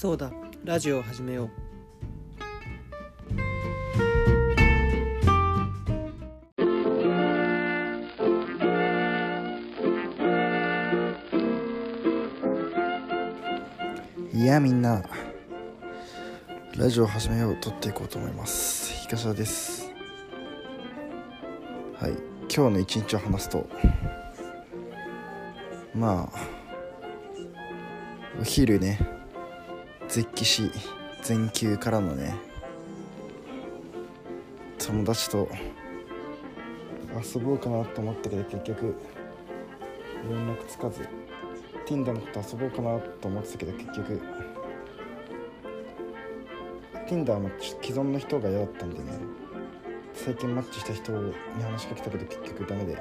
そうだ。ラジオを始めよう。いやみんな。ラジオを始めよう撮っていこうと思います。東田です。はい。今日の一日を話すと。まあお昼ね。絶起し全休からのね友達と遊ぼうかなと思ったけど結局連絡つかず Tinder のこと遊ぼうかなと思ってたけど結局 Tinder の既存の人が嫌だったんでね最近マッチした人に話しかけたけど結局ダメで。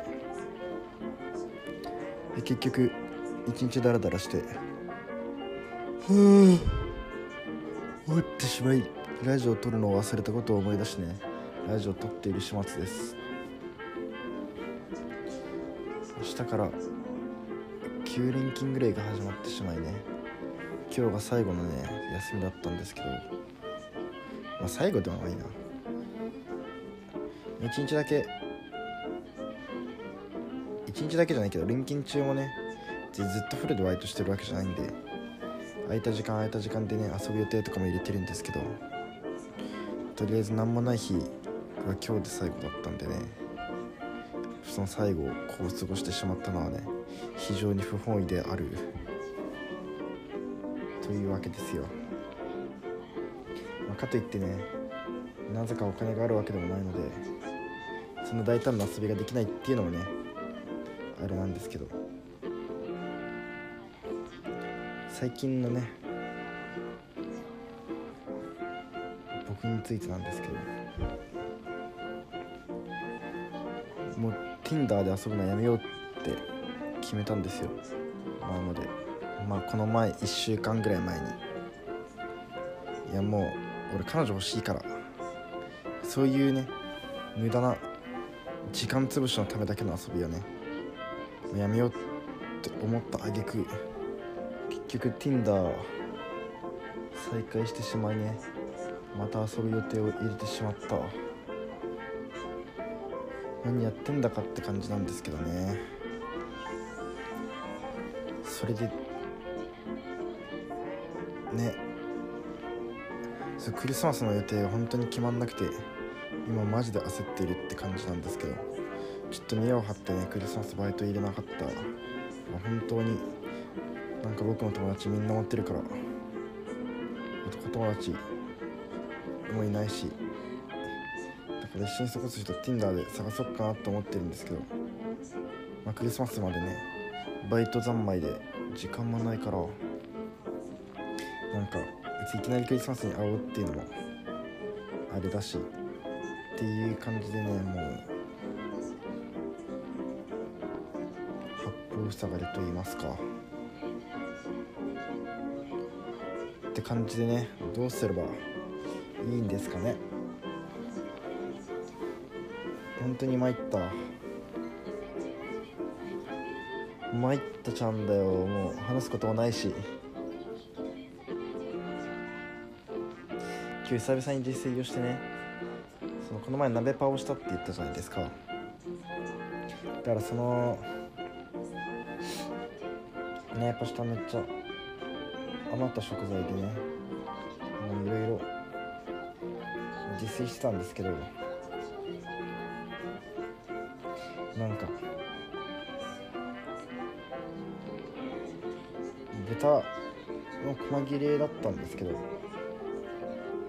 で結局一日ダラダラしてふぅ終わってしまいラジオを撮るのを忘れたことを思い出してね。ラジオを撮っている始末です。明日から9連勤ぐらいが始まってしまいね。今日が最後のね休みだったんですけど。まあ最後でもないな。1日だけ1日だけじゃないけど連勤中もねずっとフルでバイトしてるわけじゃないんで。空いた時間空いた時間でね遊ぶ予定とかも入れてるんですけどとりあえず何もない日が今日で最後だったんでねその最後をこう過ごしてしまったのはね非常に不本意である。というわけですよ、まあ、かといってねなぜかお金があるわけでもないのでその大胆な遊びができないっていうのもねあれなんですけど。最近のね僕についてなんですけどもう Tinder で遊ぶのやめようって決めたんですよ。前まで。まあこの前1週間ぐらい前に。いやもう俺彼女欲しいから。そういうね無駄な時間潰しのためだけの遊びをねやめようって思った挙句結局 Tinder 再開してしまいね。また遊ぶ予定を入れてしまった。何やってんだかって感じなんですけどね。それでね。そうクリスマスの予定が本当に決まんなくて今マジで焦っているって感じなんですけどちょっと見栄を張ってねクリスマスバイト入れなかった本当になんか僕の友達みんな持ってるから男友達もいないしだから一緒に過ごす人 Tinder で探そうかなと思ってるんですけど、まあ、クリスマスまでねバイト三昧で時間もないからなんか別にいきなりクリスマスに会おうっていうのもあれだしっていう感じでねもう八方塞がりと言いますか。って感じでねどうすればいいんですかね。本当に参った。参ったちゃんだよ。もう話すこともないし。今日久々に自炊をしてね。そのこの前鍋パをしたって言ったじゃないですか。だからそのねパスタめっちゃ余った食材でねいろいろ自炊してたんですけどなんか豚の細切れだったんですけど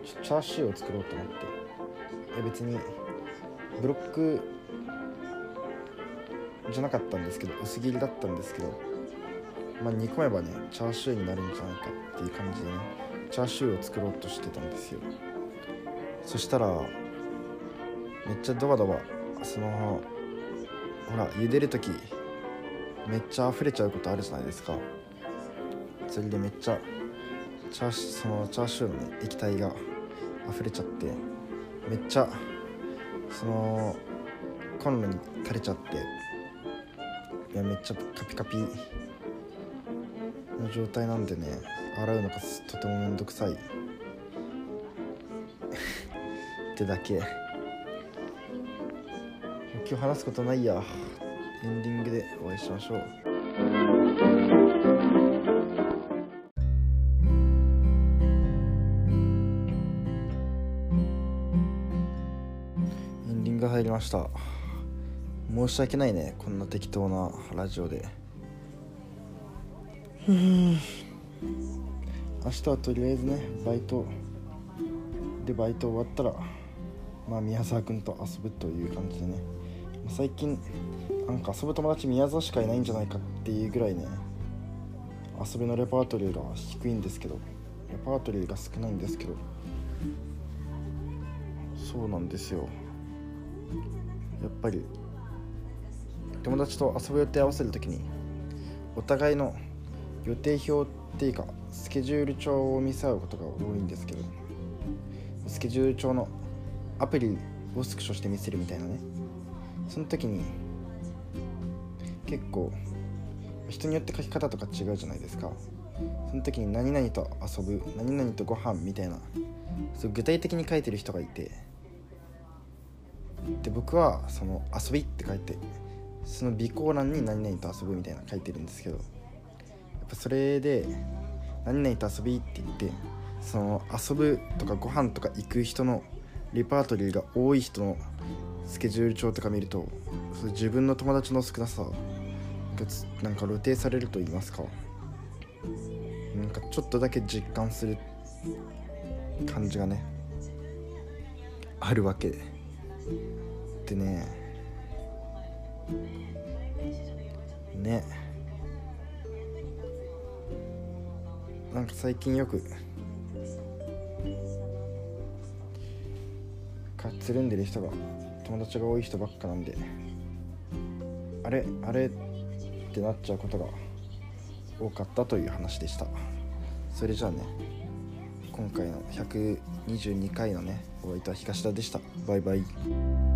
チャーシューを作ろうと思っていや別にブロックじゃなかったんですけど薄切りだったんですけどまあ煮込めばねチャーシューになるんじゃないかっていう感じでねチャーシューを作ろうとしてたんですよ。そしたらめっちゃドバドバそのほら茹でる時めっちゃ溢れちゃうことあるじゃないですか。それでめっちゃチャーシューそのチャーシューのね液体が溢れちゃってめっちゃそのコンロに垂れちゃっていやめっちゃカピカピの状態なんでね洗うのがとてもめんどくさい。ってだけ。今日話すことないや。エンディングでお会いしましょう。エンディング入りました。申し訳ないねこんな適当なラジオで。明日はとりあえずねバイト。でバイト終わったらまあ宮沢君と遊ぶという感じでね。最近なんか遊ぶ友達宮沢しかいないんじゃないかっていうぐらいね遊びのレパートリーが低いんですけどレパートリーが少ないんですけどそうなんですよ。やっぱり友達と遊ぶ予定合わせる時にお互いの予定表っていうかスケジュール帳を見せ合うことが多いんですけどスケジュール帳のアプリをスクショして見せるみたいなね。その時に結構人によって書き方とか違うじゃないですか。その時に何々と遊ぶ何々とご飯みたいなそう具体的に書いてる人がいて。で僕はその遊びって書いてその備考欄に何々と遊ぶみたいな書いてるんですけどぱそれで何々と遊びって言ってその遊ぶとかご飯とか行く人のレパートリーが多い人のスケジュール帳とか見るとそ自分の友達の少なさがなんか露呈されると言いますか。なんかちょっとだけ実感する感じがねあるわけでね。ね。なんか最近よくかつるんでる人が友達が多い人ばっかなんであれあれってなっちゃうことが多かったという話でした。それじゃあね今回の122回のねお相手は東田でした。バイバイ。